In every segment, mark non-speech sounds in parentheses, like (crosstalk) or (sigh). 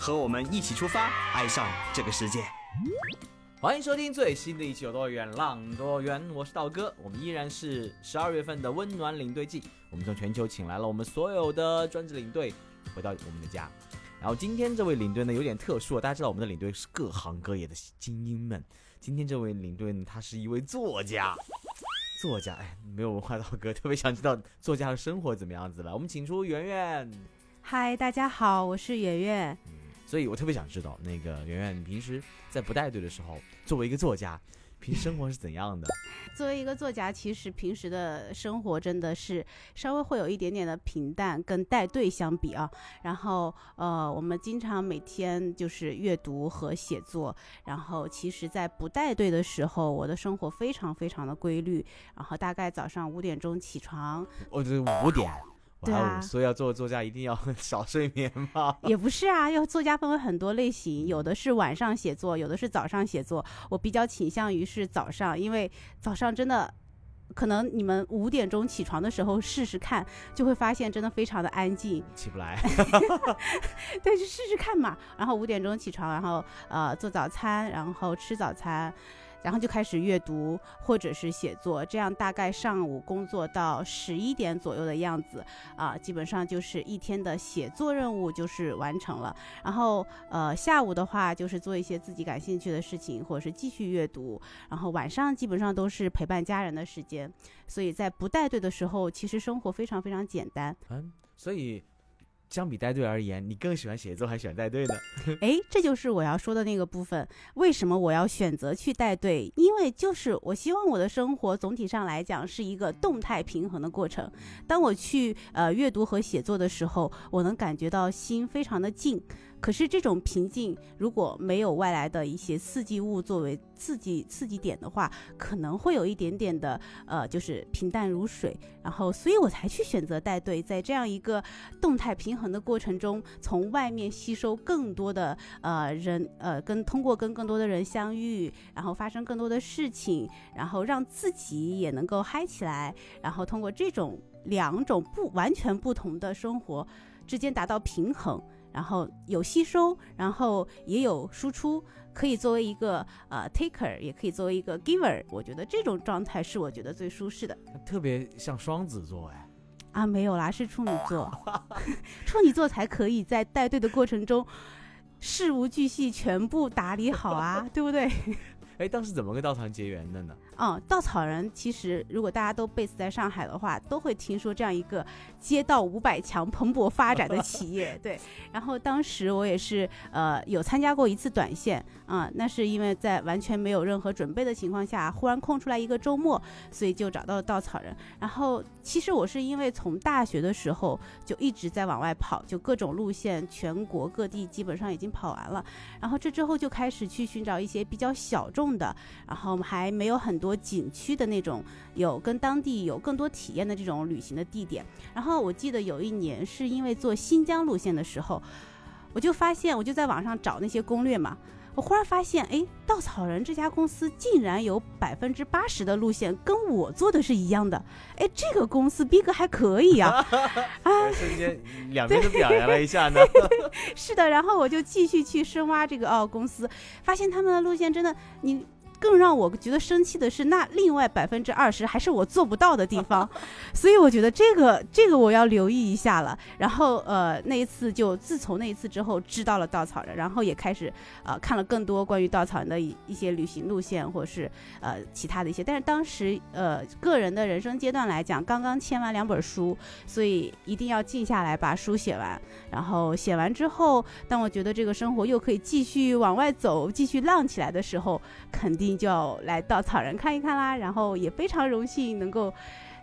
和我们一起出发，爱上这个世界。欢迎收听最新的一期《有多远浪多远》，我是道哥。我们依然是十二月份的温暖领队季，我们从全球请来了我们所有的专职领队回到我们的家。然后今天这位领队呢有点特殊，大家知道我们的领队是各行各业的精英们。今天这位领队呢，他是一位作家，作家哎，没有文化道哥特别想知道作家的生活怎么样子了。我们请出圆圆。嗨，大家好，我是圆圆。所以我特别想知道，那个圆圆，你平时在不带队的时候，作为一个作家，平时生活是怎样的？(laughs) 作为一个作家，其实平时的生活真的是稍微会有一点点的平淡，跟带队相比啊。然后呃，我们经常每天就是阅读和写作。然后其实，在不带队的时候，我的生活非常非常的规律。然后大概早上五点钟起床。哦，这五点。对啊，所以要做作家一定要 (laughs) 少睡眠吗？(laughs) 也不是啊，要作家分为很多类型，有的是晚上写作，有的是早上写作。我比较倾向于是早上，因为早上真的，可能你们五点钟起床的时候试试看，就会发现真的非常的安静，起不来。(laughs) 对，就试试看嘛。然后五点钟起床，然后呃做早餐，然后吃早餐。然后就开始阅读或者是写作，这样大概上午工作到十一点左右的样子啊，基本上就是一天的写作任务就是完成了。然后呃下午的话就是做一些自己感兴趣的事情，或者是继续阅读。然后晚上基本上都是陪伴家人的时间，所以在不带队的时候，其实生活非常非常简单。嗯，所以。相比带队而言，你更喜欢写作还是喜欢带队呢？(laughs) 哎，这就是我要说的那个部分。为什么我要选择去带队？因为就是我希望我的生活总体上来讲是一个动态平衡的过程。当我去呃阅读和写作的时候，我能感觉到心非常的静。可是这种平静，如果没有外来的一些刺激物作为刺激刺激点的话，可能会有一点点的呃，就是平淡如水。然后，所以我才去选择带队，在这样一个动态平衡的过程中，从外面吸收更多的呃人呃，跟通过跟更多的人相遇，然后发生更多的事情，然后让自己也能够嗨起来，然后通过这种两种不完全不同的生活之间达到平衡。然后有吸收，然后也有输出，可以作为一个呃 taker，也可以作为一个 giver。我觉得这种状态是我觉得最舒适的。特别像双子座哎，啊没有啦，是处女座，(laughs) 处女座才可以在带队的过程中事无巨细全部打理好啊，对不对？(laughs) 哎，当时怎么跟道团结缘的呢？嗯，稻草人其实如果大家都 base 在上海的话，都会听说这样一个街道五百强蓬勃发展的 (laughs) 企业。对，然后当时我也是呃有参加过一次短线啊，那是因为在完全没有任何准备的情况下，忽然空出来一个周末，所以就找到了稻草人。然后其实我是因为从大学的时候就一直在往外跑，就各种路线，全国各地基本上已经跑完了。然后这之后就开始去寻找一些比较小众。的，然后我们还没有很多景区的那种，有跟当地有更多体验的这种旅行的地点。然后我记得有一年是因为做新疆路线的时候，我就发现，我就在网上找那些攻略嘛。我忽然发现，哎，稻草人这家公司竟然有百分之八十的路线跟我做的是一样的，哎，这个公司逼格还可以啊！(laughs) 啊，瞬间 (laughs) 两边都表扬了一下呢。是的，然后我就继续去深挖这个哦公司，发现他们的路线真的你。更让我觉得生气的是，那另外百分之二十还是我做不到的地方，所以我觉得这个这个我要留意一下了。然后呃，那一次就自从那一次之后知道了稻草人，然后也开始呃看了更多关于稻草人的一一些旅行路线或者是呃其他的一些。但是当时呃个人的人生阶段来讲，刚刚签完两本书，所以一定要静下来把书写完。然后写完之后，当我觉得这个生活又可以继续往外走，继续浪起来的时候，肯定。就要来稻草人看一看啦，然后也非常荣幸能够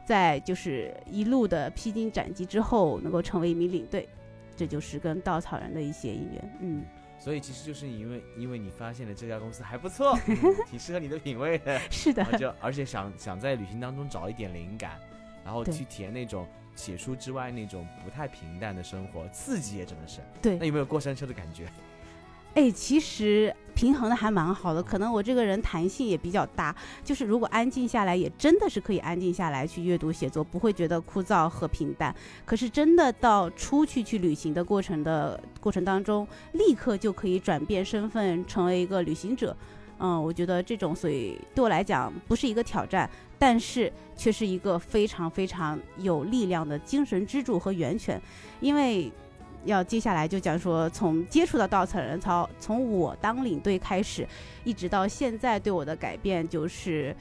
在就是一路的披荆斩棘之后，能够成为一名领队，这就是跟稻草人的一些姻缘。嗯，所以其实就是因为因为你发现了这家公司还不错，嗯 (laughs) 挺适合你的品味的，是的，就而且想想在旅行当中找一点灵感，然后去体验那种写书之外那种不太平淡的生活，刺激也真的是。对那有没有过山车的感觉？哎，其实平衡的还蛮好的，可能我这个人弹性也比较大，就是如果安静下来，也真的是可以安静下来去阅读写作，不会觉得枯燥和平淡。可是真的到出去去旅行的过程的过程当中，立刻就可以转变身份，成为一个旅行者。嗯，我觉得这种，所以对我来讲不是一个挑战，但是却是一个非常非常有力量的精神支柱和源泉，因为。要接下来就讲说，从接触到稻草人，操从我当领队开始，一直到现在对我的改变就是，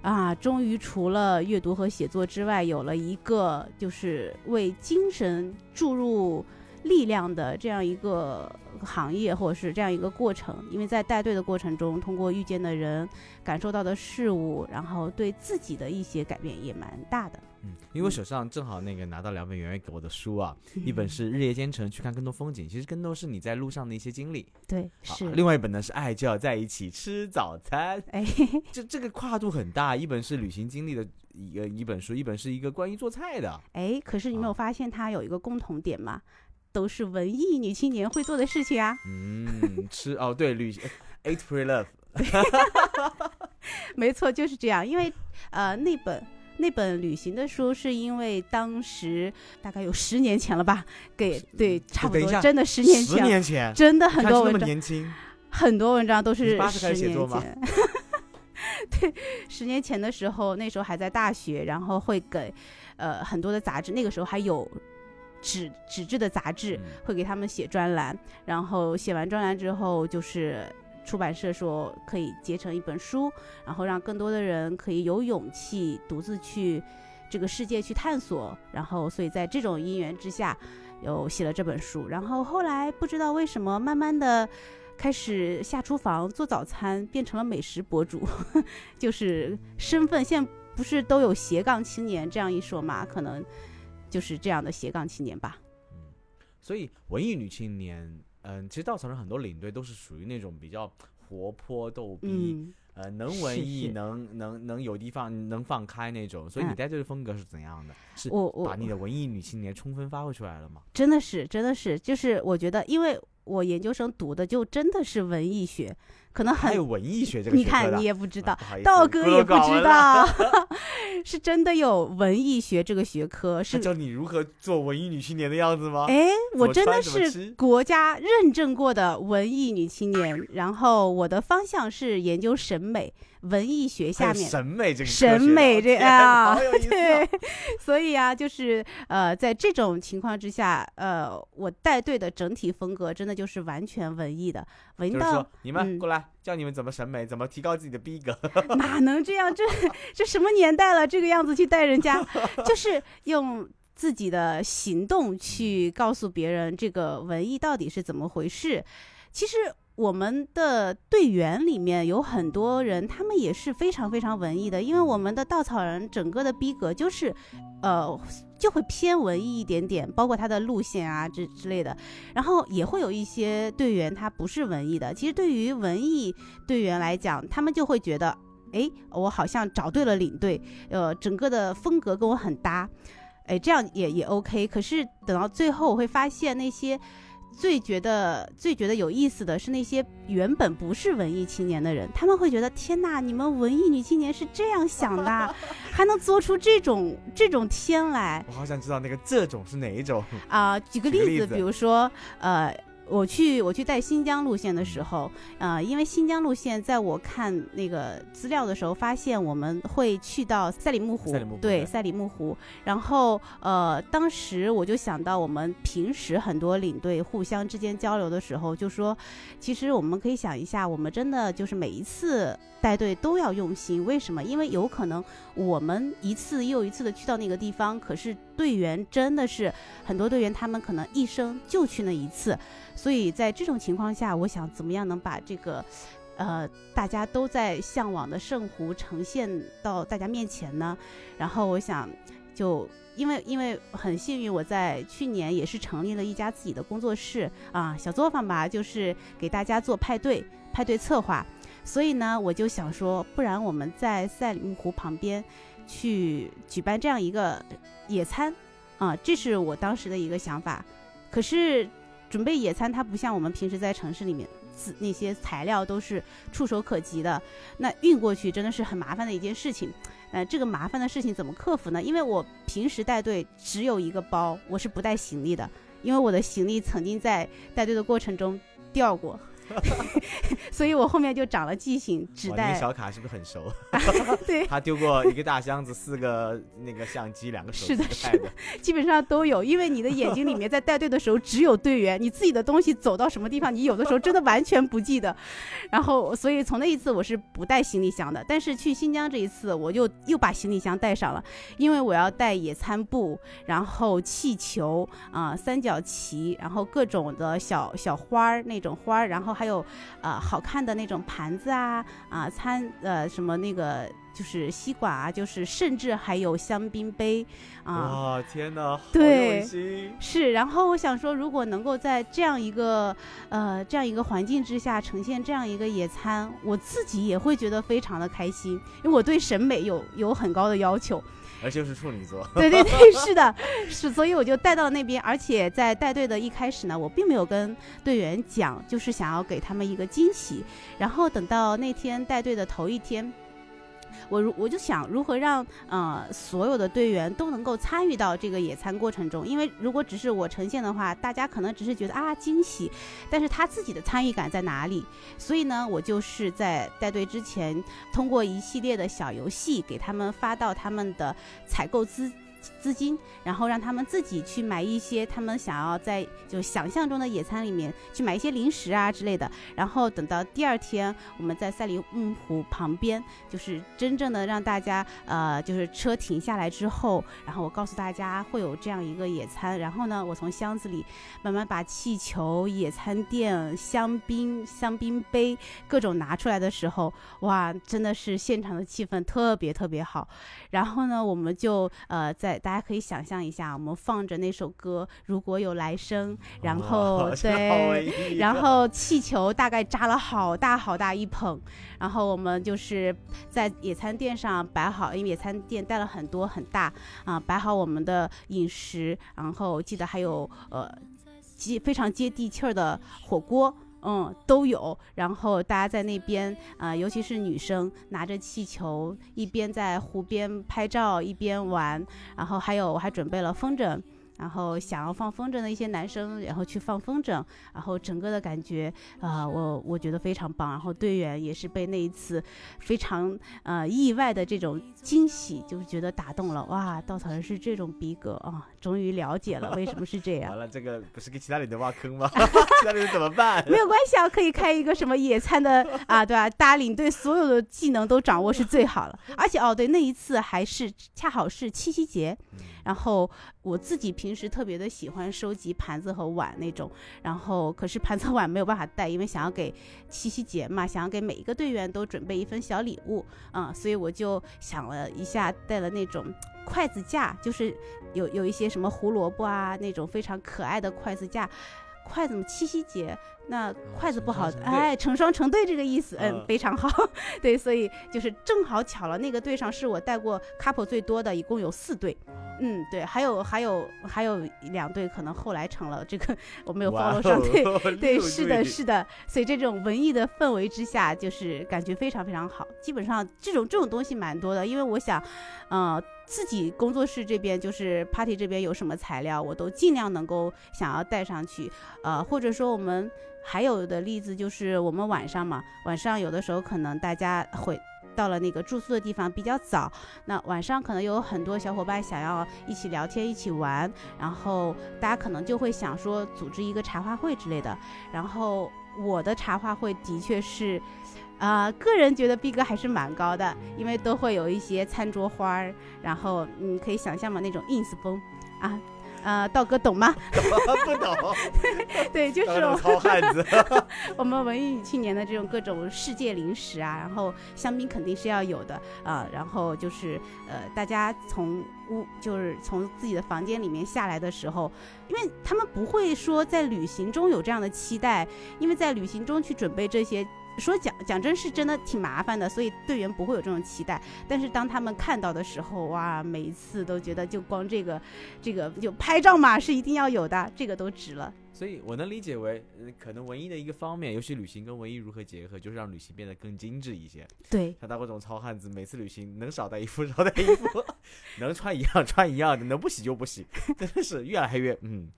啊，终于除了阅读和写作之外，有了一个就是为精神注入力量的这样一个行业，或者是这样一个过程。因为在带队的过程中，通过遇见的人、感受到的事物，然后对自己的一些改变也蛮大的。嗯，因为我手上正好那个拿到两本圆圆给我的书啊，一本是《日夜兼程去看更多风景》，其实更多是你在路上的一些经历。对，啊是，另外一本呢是《爱就要在一起吃早餐》，哎，这这个跨度很大，一本是旅行经历的一个一本书，一本是一个关于做菜的。哎，可是你没有啊发现它有一个共同点吗？都是文艺女青年会做的事情啊。嗯，吃哦，对，旅行 Eat Pray Love，(laughs) 没错，就是这样。因为呃，那本那本旅行的书，是因为当时大概有十年前了吧，给对，差不多，真的十年前十，年前，真的很多文章，年轻，很多文章都是八十年前。(laughs) 对，十年前的时候，那时候还在大学，然后会给呃很多的杂志，那个时候还有纸纸质的杂志，嗯会给他们写专栏，然后写完专栏之后，就是出版社说可以结成一本书，然后让更多的人可以有勇气独自去这个世界去探索，然后所以在这种因缘之下，有写了这本书，然后后来不知道为什么，慢慢的。开始下厨房做早餐，变成了美食博主，(laughs) 就是身份。现在不是都有斜杠青年这样一说嘛？可能就是这样的斜杠青年吧。嗯，所以文艺女青年，嗯，其实稻草人很多领队都是属于那种比较活泼逗逼，嗯，呃，能文艺，是能能能有地方能放开那种。所以你嗯带队的风格是怎样的？是我我把你的文艺女青年充分发挥出来了吗？真的是，真的是，就是我觉得，因为我研究生读的就真的是文艺学，可能很还有文艺学这个你看你也不知道道哥也不知道 (laughs) (laughs) 是真的有文艺学这个学科，他是教你如何做文艺女青年的样子吗？哎，我真的是国家认证过的文艺女青年，然后我的方向是研究审美，文艺学下面。审美这个审美这啊对哦，(laughs) 所以啊，就是呃，在这种情况之下，呃，我带队的整体风格真的就是完全文艺的，文到就是你们嗯。过来，教你们怎么审美，怎么提高自己的逼格。(laughs) 哪能这样？这 (laughs) 这什么年代了，这个样子去带人家，(laughs) 就是用自己的行动去告诉别人这个文艺到底是怎么回事。其实我们的队员里面有很多人，他们也是非常非常文艺的，因为我们的稻草人整个的逼格就是，呃。就会偏文艺一点点，包括他的路线啊之之类的，然后也会有一些队员他不是文艺的。其实对于文艺队员来讲，他们就会觉得，哎，我好像找对了领队，呃，整个的风格跟我很搭，哎，这样也也 OK。可是等到最后，我会发现那些最觉得最觉得有意思的是那些原本不是文艺青年的人，他们会觉得天呐，你们文艺女青年是这样想的啊，还能做出这种这种天来我好想知道那个这种是哪一种？啊、举个例子，举个例子比如说呃。我去我去带新疆路线的时候，呃，因为新疆路线，在我看那个资料的时候，发现我们会去到赛里木湖，木湖对对赛里木湖。然后呃，当时我就想到，我们平时很多领队互相之间交流的时候，就说，其实我们可以想一下，我们真的就是每一次带队都要用心，为什么？因为有可能我们一次又一次的去到那个地方，可是队员真的是很多队员，他们可能一生就去那一次，所以在这种情况下，我想怎么样能把这个。呃，大家都在向往的圣湖呈现到大家面前呢，然后我想，就因为因为很幸运，我在去年也是成立了一家自己的工作室啊，小作坊吧，就是给大家做派对、派对策划。所以呢，我就想说，不然我们在赛里木湖旁边去举办这样一个野餐啊，这是我当时的一个想法。可是准备野餐，它不像我们平时在城市里面，那些材料都是触手可及的，那运过去真的是很麻烦的一件事情。呃，这个麻烦的事情怎么克服呢？因为我平时带队只有一个包，我是不带行李的，因为我的行李曾经在带队的过程中掉过。(laughs) 所以我后面就长了记性，只哇带小卡是不是很熟？(laughs) 对，他丢过一个大箱子，四个那个相机，两个手机，是的是的 (laughs) 基本上都有。因为你的眼睛里面在带队的时候只有队员，你自己的东西走到什么地方，你有的时候真的完全不记得。然后，所以从那一次我是不带行李箱的，但是去新疆这一次，我就又把行李箱带上了，因为我要带野餐布，然后气球啊、三角旗，然后各种的小小花儿那种花儿，然后还有呃好看的那种盘子啊啊餐呃什么那个就是吸管啊，就是甚至还有香槟杯啊。哇，天哪，好对用心！是，然后我想说，如果能够在这样一个呃这样一个环境之下呈现这样一个野餐，我自己也会觉得非常的开心，因为我对审美有有很高的要求。而且又是处女座，对对 (laughs) 对，是的，是，所以我就带到了那边，而且在带队的一开始呢，我并没有跟队员讲，就是想要给他们一个惊喜。然后等到那天带队的头一天。我如我就想如何让呃所有的队员都能够参与到这个野餐过程中，因为如果只是我呈现的话，大家可能只是觉得啊惊喜，但是他自己的参与感在哪里？所以呢，我就是在带队之前，通过一系列的小游戏给他们发到他们的采购资。资金，然后让他们自己去买一些他们想要在就想象中的野餐里面去买一些零食啊之类的，然后等到第二天我们在赛里木湖旁边，就是真正的让大家呃就是车停下来之后，然后我告诉大家会有这样一个野餐，然后呢我从箱子里慢慢把气球、野餐垫、香槟、香槟杯各种拿出来的时候，哇，真的是现场的气氛特别特别好。然后呢，我们就呃在大家可以想象一下，我们放着那首歌《如果有来生》，然后对。然后气球大概扎了好大好大一捧，然后我们就是在野餐垫上摆好，因为野餐垫带了很多很大啊，摆好我们的饮食，然后记得还有呃接非常接地气儿的火锅。嗯，都有。然后大家在那边啊、尤其是女生拿着气球，一边在湖边拍照，一边玩。然后还有我还准备了风筝，然后想要放风筝的一些男生，然后去放风筝。然后整个的感觉啊、我我觉得非常棒。然后队员也是被那一次非常呃意外的这种惊喜，就是觉得打动了。哇，稻草人是这种逼格啊！终于了解了为什么是这样 (laughs) 完。了，这个不是给其他人挖坑吗？(laughs) 其他人怎么办？没有关系啊，可以开一个什么野餐的 (laughs) 啊，对吧？大家领队所有的技能都掌握是最好了。而且哦，对，那一次还是恰好是七夕节，然后我自己平时特别的喜欢收集盘子和碗那种，然后可是盘子和碗没有办法带，因为想要给七夕节嘛，想要给每一个队员都准备一份小礼物啊、所以我就想了一下，带了那种筷子架，就是有有一些什么胡萝卜啊那种非常可爱的筷子架。筷子嘛，七夕节那筷子不好哎，成双成对这个意思，嗯，嗯非常好。(laughs) 对，所以就是正好巧了，那个队上是我带过 couple 最多的，一共有四队。嗯，对，还有还有还有两队可能后来成了这个我没有哇 follow 上，(laughs) 对哦对，六是的，是的，所以这种文艺的氛围之下，就是感觉非常非常好。基本上这种这种东西蛮多的，因为我想，呃，自己工作室这边就是 party 这边有什么材料，我都尽量能够想要带上去，呃，或者说我们还有的例子就是我们晚上嘛，晚上有的时候可能大家会。到了那个住宿的地方比较早，那晚上可能有很多小伙伴想要一起聊天、一起玩，然后大家可能就会想说组织一个茶话会之类的。然后我的茶话会的确是，啊、个人觉得逼格还是蛮高的，因为都会有一些餐桌花儿，然后你可以想象嘛那种 ins 风啊。呃，道哥懂吗？(laughs) 不懂，对，就是当我糙汉子。(laughs) 我们文艺女青年的这种各种世界零食啊，然后香槟肯定是要有的啊、然后就是呃，大家从屋就是从自己的房间里面下来的时候，因为他们不会说在旅行中有这样的期待，因为在旅行中去准备这些。说讲讲真是真的挺麻烦的，所以队员不会有这种期待。但是当他们看到的时候，哇，每一次都觉得就光这个，这个就拍照嘛是一定要有的，这个都值了。所以我能理解为，呃可能文艺的一个方面，尤其旅行跟文艺如何结合，就是让旅行变得更精致一些。对，像大哥这种糙汉子，每次旅行能少带衣服少带衣服，(laughs) 能穿一样穿一样的，能不洗就不洗，(laughs) 真的是越来越嗯，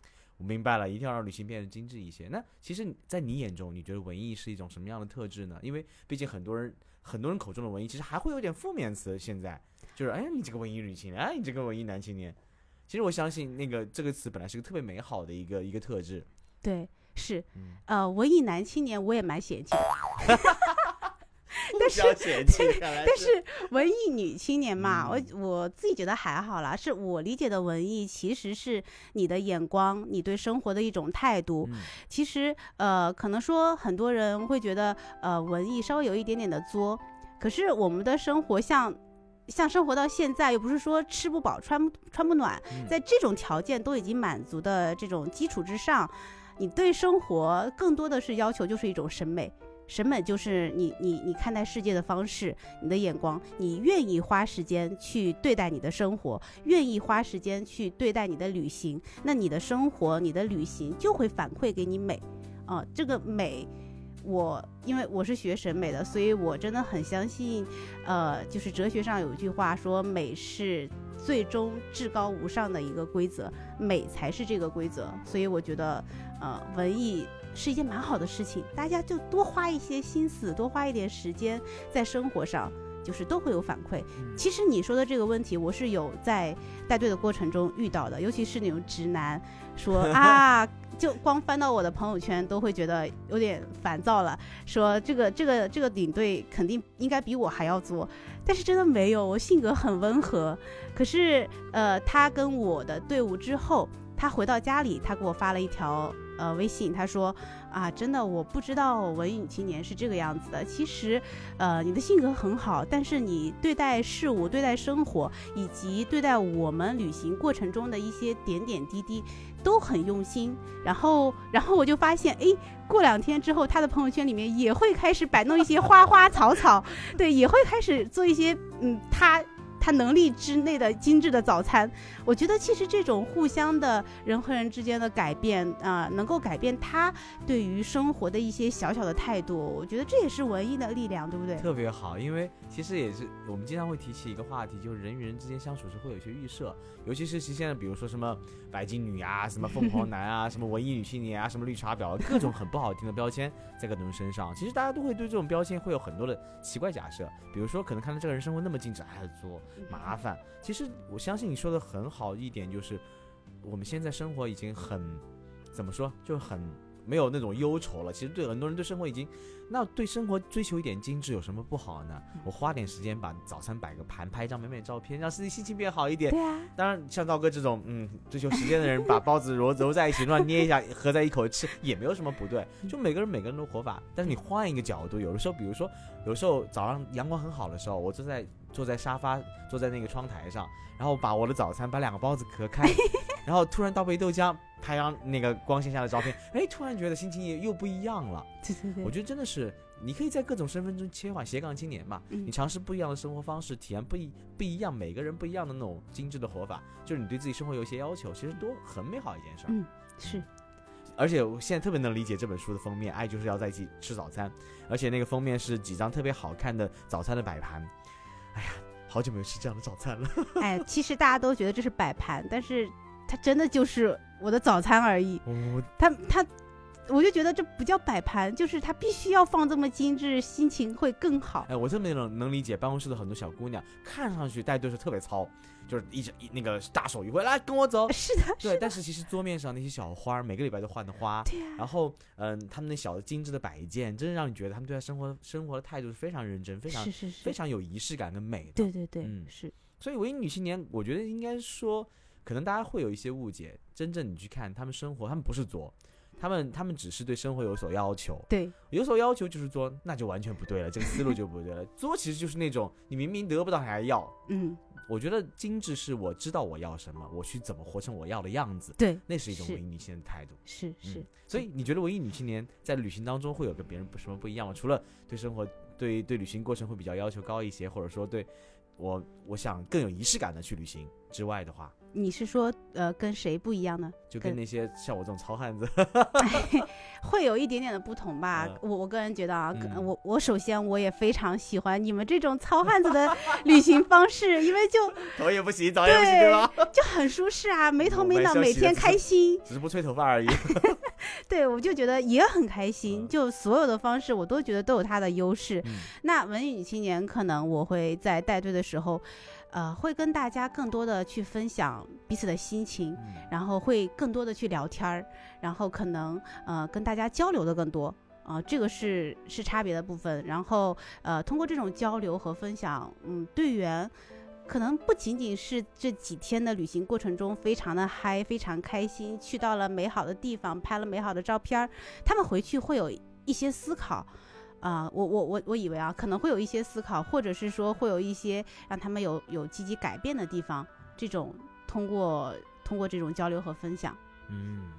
我明白了，一定要让旅行变得精致一些。那其实，在你眼中，你觉得文艺是一种什么样的特质呢？因为毕竟很多人很多人口中的文艺，其实还会有点负面词。现在就是，哎呀，你这个文艺女青年，哎，你这个文艺男青年。其实我相信，那个这个词本来是个特别美好的一个一个特质。对，是，嗯，呃，文艺男青年我也蛮嫌弃的，(laughs) 但是但但是文艺女青年嘛，嗯我我自己觉得还好啦。是我理解的文艺，其实是你的眼光，你对生活的一种态度。嗯其实，呃，可能说很多人会觉得，呃，文艺稍微有一点点的作，可是我们的生活像。像生活到现在，又不是说吃不饱、穿穿不暖，嗯在这种条件都已经满足的这种基础之上，你对生活更多的是要求就是一种审美。审美就是你你你看待世界的方式，你的眼光，你愿意花时间去对待你的生活，愿意花时间去对待你的旅行，那你的生活、你的旅行就会反馈给你美，啊、这个美，我因为我是学审美的，所以我真的很相信，呃，就是哲学上有一句话说，美是最终至高无上的一个规则，美才是这个规则，所以我觉得，呃，文艺是一件蛮好的事情，大家就多花一些心思，多花一点时间在生活上。就是都会有反馈。嗯其实你说的这个问题，我是有在带队的过程中遇到的，尤其是那种直男说 (laughs) 啊，就光翻到我的朋友圈都会觉得有点烦躁了，说这个这个这个领队肯定应该比我还要作，但是真的没有，我性格很温和。可是呃，他跟我的队伍之后，他回到家里，他给我发了一条呃微信，他说啊，真的我不知道文艺青年是这个样子的。其实，呃，你的性格很好，但是你对待事物、对待生活，以及对待我们旅行过程中的一些点点滴滴，都很用心。然后，然后我就发现，诶，过两天之后，他的朋友圈里面也会开始摆弄一些花花草草，(laughs) 对，也会开始做一些嗯，他。他能力之内的精致的早餐，我觉得其实这种互相的人和人之间的改变啊、能够改变他对于生活的一些小小的态度，我觉得这也是文艺的力量，对不对？特别好，因为其实也是我们经常会提起一个话题，就是人与人之间相处时会有一些预设，尤其是其实现在比如说什么白金女啊、什么凤凰男啊、什么文艺女青年啊、什么绿茶婊，各种很不好听的标签在各种人身上。其实大家都会对这种标签会有很多的奇怪假设，比如说可能看到这个人生活那么精致，哎，作麻烦。其实我相信你说的很好一点，就是我们现在生活已经很怎么说，就很没有那种忧愁了。其实对很多人对生活已经，那对生活追求一点精致有什么不好呢？我花点时间把早餐摆个盘，拍一张美美的照片，让自己心情变好一点。对啊，当然，像道哥这种嗯追求时间的人，把包子揉揉在一起，乱捏一下，合在一口吃，(laughs) 也没有什么不对。就每个人每个人的活法，但是你换一个角度，有的时候，比如说，有时候早上阳光很好的时候，我坐在坐在沙发，坐在那个窗台上，然后把我的早餐把两个包子壳开，(laughs) 然后突然倒杯豆浆，拍张那个光线下的照片，哎，突然觉得心情也又不一样了。对对对，我觉得真的是，你可以在各种身份中切换，斜杠青年嘛，嗯你尝试不一样的生活方式，体验不一不一样，每个人不一样的那种精致的活法，就是你对自己生活有一些要求，其实都很美好一件事儿。嗯是而且我现在特别能理解这本书的封面，爱就是要在一起吃早餐，而且那个封面是几张特别好看的早餐的摆盘。哎呀，好久没有吃这样的早餐了。(laughs) 哎，其实大家都觉得这是摆盘，但是它真的就是我的早餐而已。我它它，我就觉得这不叫摆盘，就是它必须要放这么精致，心情会更好。哎，我特别能能理解办公室的很多小姑娘，看上去带队是特别糙，就是一直一那个大手一挥，来跟我走。(laughs) 是的，对，但是其实桌面上那些小花，每个礼拜都换的花，(laughs) 对呀、然后嗯，他们那小的精致的摆件，真的让你觉得他们对待生活生活的态度是非常认真，非常是是是，非常有仪式感跟美的。对对对，嗯是所以文艺女青年，我觉得应该说，可能大家会有一些误解。真正你去看他们生活，他们不是作，他们他们只是对生活有所要求。对，有所要求就是作，那就完全不对了，这个思路就不对了。(laughs) 作其实就是那种你明明得不到还要。嗯，我觉得精致是我知道我要什么，我去怎么活成我要的样子，对，那是一种是文艺女青年的态度。是是嗯，所以你觉得文艺女青年在旅行当中会有跟别人不什么不一样吗？除了对生活、对对旅行过程会比较要求高一些，或者说对我我想更有仪式感的去旅行之外的话，你是说呃跟谁不一样呢？就跟那些像我这种糙汉子 (laughs) (laughs) 会有一点点的不同吧。嗯我我个人觉得啊，嗯我我首先我也非常喜欢你们这种糙汉子的旅行方式，因为就 (laughs) 头也不洗，澡也不洗，对吧？就很舒适啊，没头没脑，每天开心。只是不吹头发而已。对，我就觉得也很开心。嗯就所有的方式，我都觉得都有它的优势。嗯那文艺女青年可能我会在带队的时候，呃，会跟大家更多的去分享彼此的心情，嗯然后会更多的去聊天儿，然后可能呃跟大家交流的更多。啊、这个是是差别的部分。然后呃，通过这种交流和分享，嗯，队员可能不仅仅是这几天的旅行过程中非常的嗨，非常开心，去到了美好的地方，拍了美好的照片儿，他们回去会有一些思考。啊、我我我我以为啊，可能会有一些思考，或者是说会有一些让他们有有积极改变的地方。这种通过通过这种交流和分享，嗯，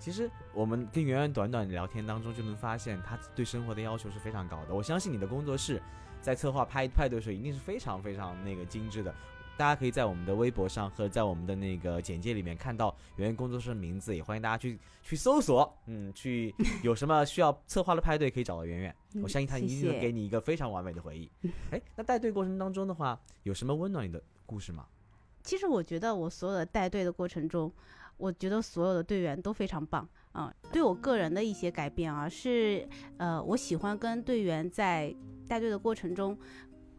其实我们跟圆圆短短聊天当中就能发现，她对生活的要求是非常高的。我相信你的工作室在策划派派对的时候一定是非常非常那个精致的。大家可以在我们的微博上和在我们的那个简介里面看到圆圆工作室的名字，也欢迎大家去去搜索，嗯，去有什么需要策划的派对可以找到圆圆。嗯 (laughs) 我相信他一定给你一个非常完美的回忆。哎，那带队过程当中的话，有什么温暖你的故事吗？其实我觉得我所有的带队的过程中，我觉得所有的队员都非常棒啊、对我个人的一些改变啊，是呃，我喜欢跟队员在带队的过程中。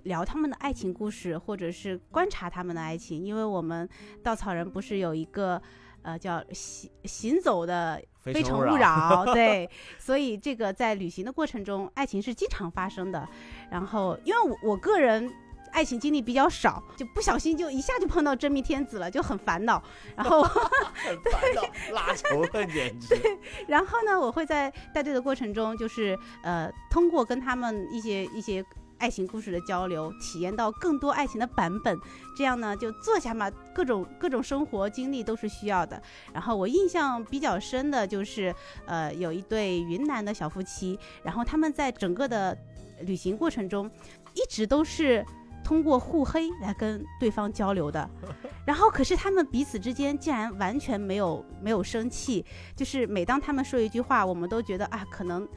聊他们的爱情故事，或者是观察他们的爱情，因为我们稻草人不是有一个呃叫行行走的非非诚勿扰，(laughs) 对，所以这个在旅行的过程中，爱情是经常发生的。然后，因为我我个人爱情经历比较少，就不小心就一下就碰到真命天子了，就很烦恼。然后 (laughs) (laughs) 很烦恼，拉仇恨简直。然后呢，我会在带队的过程中，就是呃，通过跟他们一些一些。爱情故事的交流，体验到更多爱情的版本，这样呢就坐下嘛，各种各种生活经历都是需要的。然后我印象比较深的就是，呃，有一对云南的小夫妻，然后他们在整个的旅行过程中，一直都是通过互黑来跟对方交流的。(laughs) 然后可是他们彼此之间竟然完全没有没有生气，就是每当他们说一句话，我们都觉得啊，可能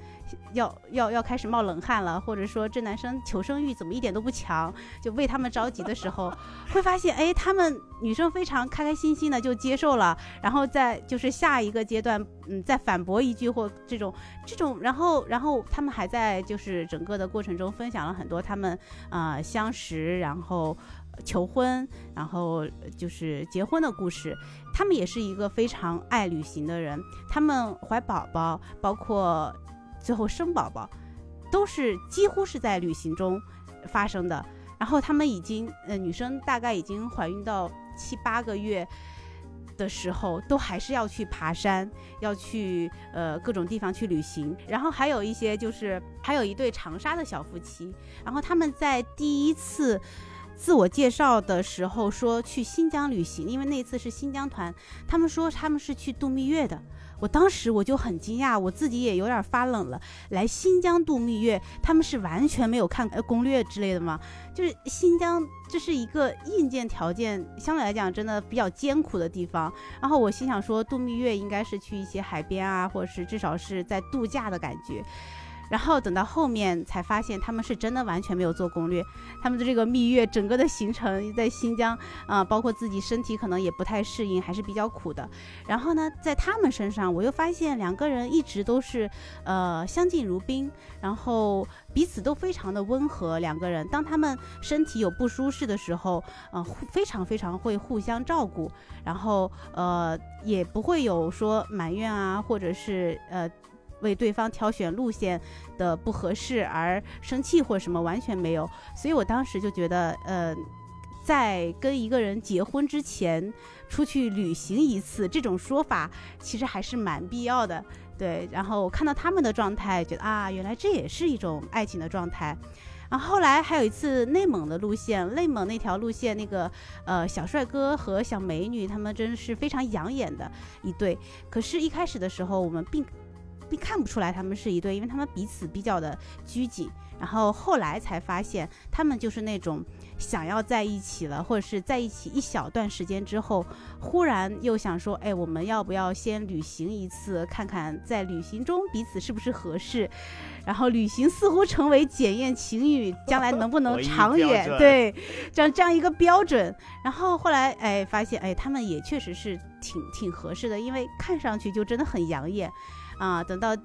要要要开始冒冷汗了，或者说这男生求生欲怎么一点都不强，就为他们着急的时候，会发现哎，他们女生非常开开心心的就接受了，然后再就是下一个阶段，嗯，再反驳一句或这种这种，然后然后他们还在就是整个的过程中分享了很多他们啊、相识，然后。求婚，然后就是结婚的故事。他们也是一个非常爱旅行的人，他们怀宝宝，包括最后生宝宝，都是几乎是在旅行中发生的。然后他们已经，呃，女生大概已经怀孕到七八个月的时候，都还是要去爬山，要去呃各种地方去旅行。然后还有一些就是，还有一对长沙的小夫妻，然后他们在第一次。自我介绍的时候说去新疆旅行，因为那次是新疆团，他们说他们是去度蜜月的。我当时我就很惊讶，我自己也有点发冷了。来新疆度蜜月，他们是完全没有看攻略之类的吗？就是新疆这是一个硬件条件相对来讲真的比较艰苦的地方。然后我心想说，度蜜月应该是去一些海边啊，或者是至少是在度假的感觉。然后等到后面才发现，他们是真的完全没有做攻略。他们的这个蜜月整个的行程在新疆啊、包括自己身体可能也不太适应，还是比较苦的。然后呢，在他们身上，我又发现两个人一直都是呃相敬如宾，然后彼此都非常的温和。两个人当他们身体有不舒适的时候，呃，非常非常会互相照顾，然后呃也不会有说埋怨啊，或者是呃。为对方挑选路线的不合适而生气或什么，完全没有。所以我当时就觉得，呃，在跟一个人结婚之前出去旅行一次，这种说法其实还是蛮必要的。对，然后我看到他们的状态，觉得啊，原来这也是一种爱情的状态。然后后来还有一次内蒙的路线，内蒙那条路线，那个呃小帅哥和小美女，他们真是非常养眼的一对。可是，一开始的时候，我们并并看不出来他们是一对，因为他们彼此比较的拘谨。然后后来才发现，他们就是那种想要在一起了，或者是在一起一小段时间之后，忽然又想说，哎，我们要不要先旅行一次，看看在旅行中彼此是不是合适？然后旅行似乎成为检验情侣将来能不能 (laughs) 长远，对，这样这样一个标准。然后后来，哎，发现，哎，他们也确实是挺挺合适的，因为看上去就真的很养眼啊。等到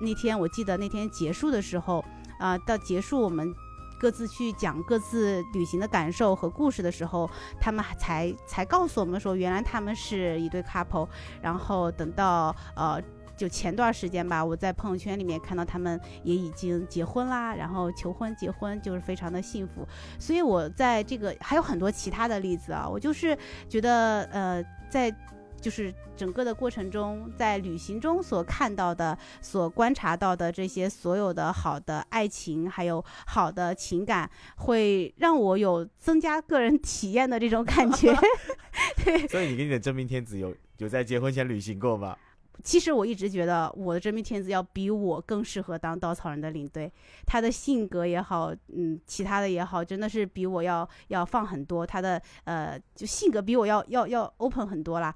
那天，我记得那天结束的时候。啊，到结束我们各自去讲各自旅行的感受和故事的时候，他们才才告诉我们说，原来他们是一对 couple。然后等到呃，就前段时间吧，我在朋友圈里面看到他们也已经结婚啦，然后求婚结婚，就是非常的幸福。所以我在这个还有很多其他的例子啊，我就是觉得呃，在。就是整个的过程中，在旅行中所看到的、所观察到的这些所有的好的爱情，还有好的情感，会让我有增加个人 (laughs) 体验的这种感觉。(laughs) (laughs) 对，所以你跟你的真命天子有有在结婚前旅行过吗？其实我一直觉得我的真命天子要比我更适合当稻草人的领队，他的性格也好，嗯，其他的也好，真的是比我要要放很多。他的呃，就性格比我要要要 open 很多啦。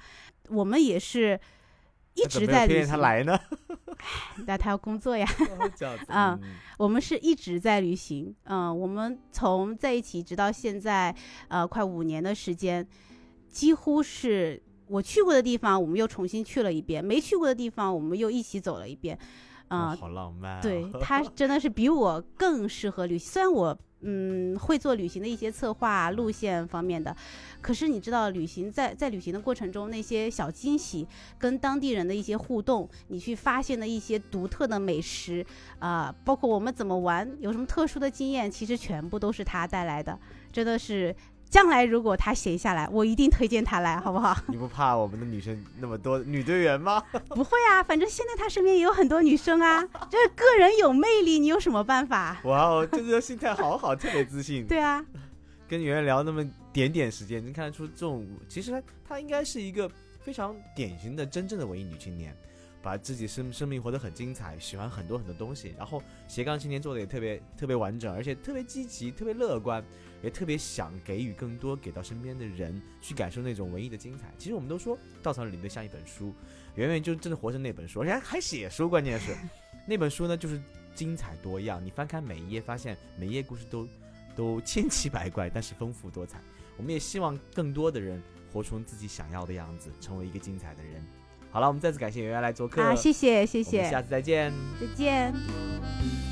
我们也是一直在旅行。他来呢？(laughs) 那他要工作呀。(laughs) 嗯，我们是一直在旅行。嗯，我们从在一起直到现在，呃，快五年的时间，几乎是。我去过的地方，我们又重新去了一遍；没去过的地方，我们又一起走了一遍。啊，好浪漫！(laughs) 对他真的是比我更适合旅行。虽然我嗯会做旅行的一些策划、路线方面的，可是你知道，旅行在在旅行的过程中，那些小惊喜、跟当地人的一些互动，你去发现的一些独特的美食啊，包括我们怎么玩，有什么特殊的经验，其实全部都是他带来的，真的是。将来如果他闲下来，我一定推荐他来，好不好？(laughs) 你不怕我们的女生那么多 (laughs) 女队员吗？(laughs) 不会啊，反正现在他身边也有很多女生啊。这个人有魅力，你有什么办法？哇哦，这个心态好好，特别自信。对啊，跟圆圆聊那么点点时间，能看得出这种，其实她她应该是一个非常典型的真正的文艺女青年。把自己生生命活得很精彩，喜欢很多很多东西，然后斜杠青年做的也特别特别完整，而且特别积极，特别乐观，也特别想给予更多给到身边的人，去感受那种文艺的精彩。其实我们都说稻草人领队像一本书，圆圆就真的活成那本书，而且还写书，关键是 (laughs) 那本书呢就是精彩多样，你翻开每一页，发现每一页故事都都千奇百怪，但是丰富多彩。我们也希望更多的人活出自己想要的样子，成为一个精彩的人。好了，我们再次感谢圆圆来做客。啊，谢谢谢谢，下次再见。再见。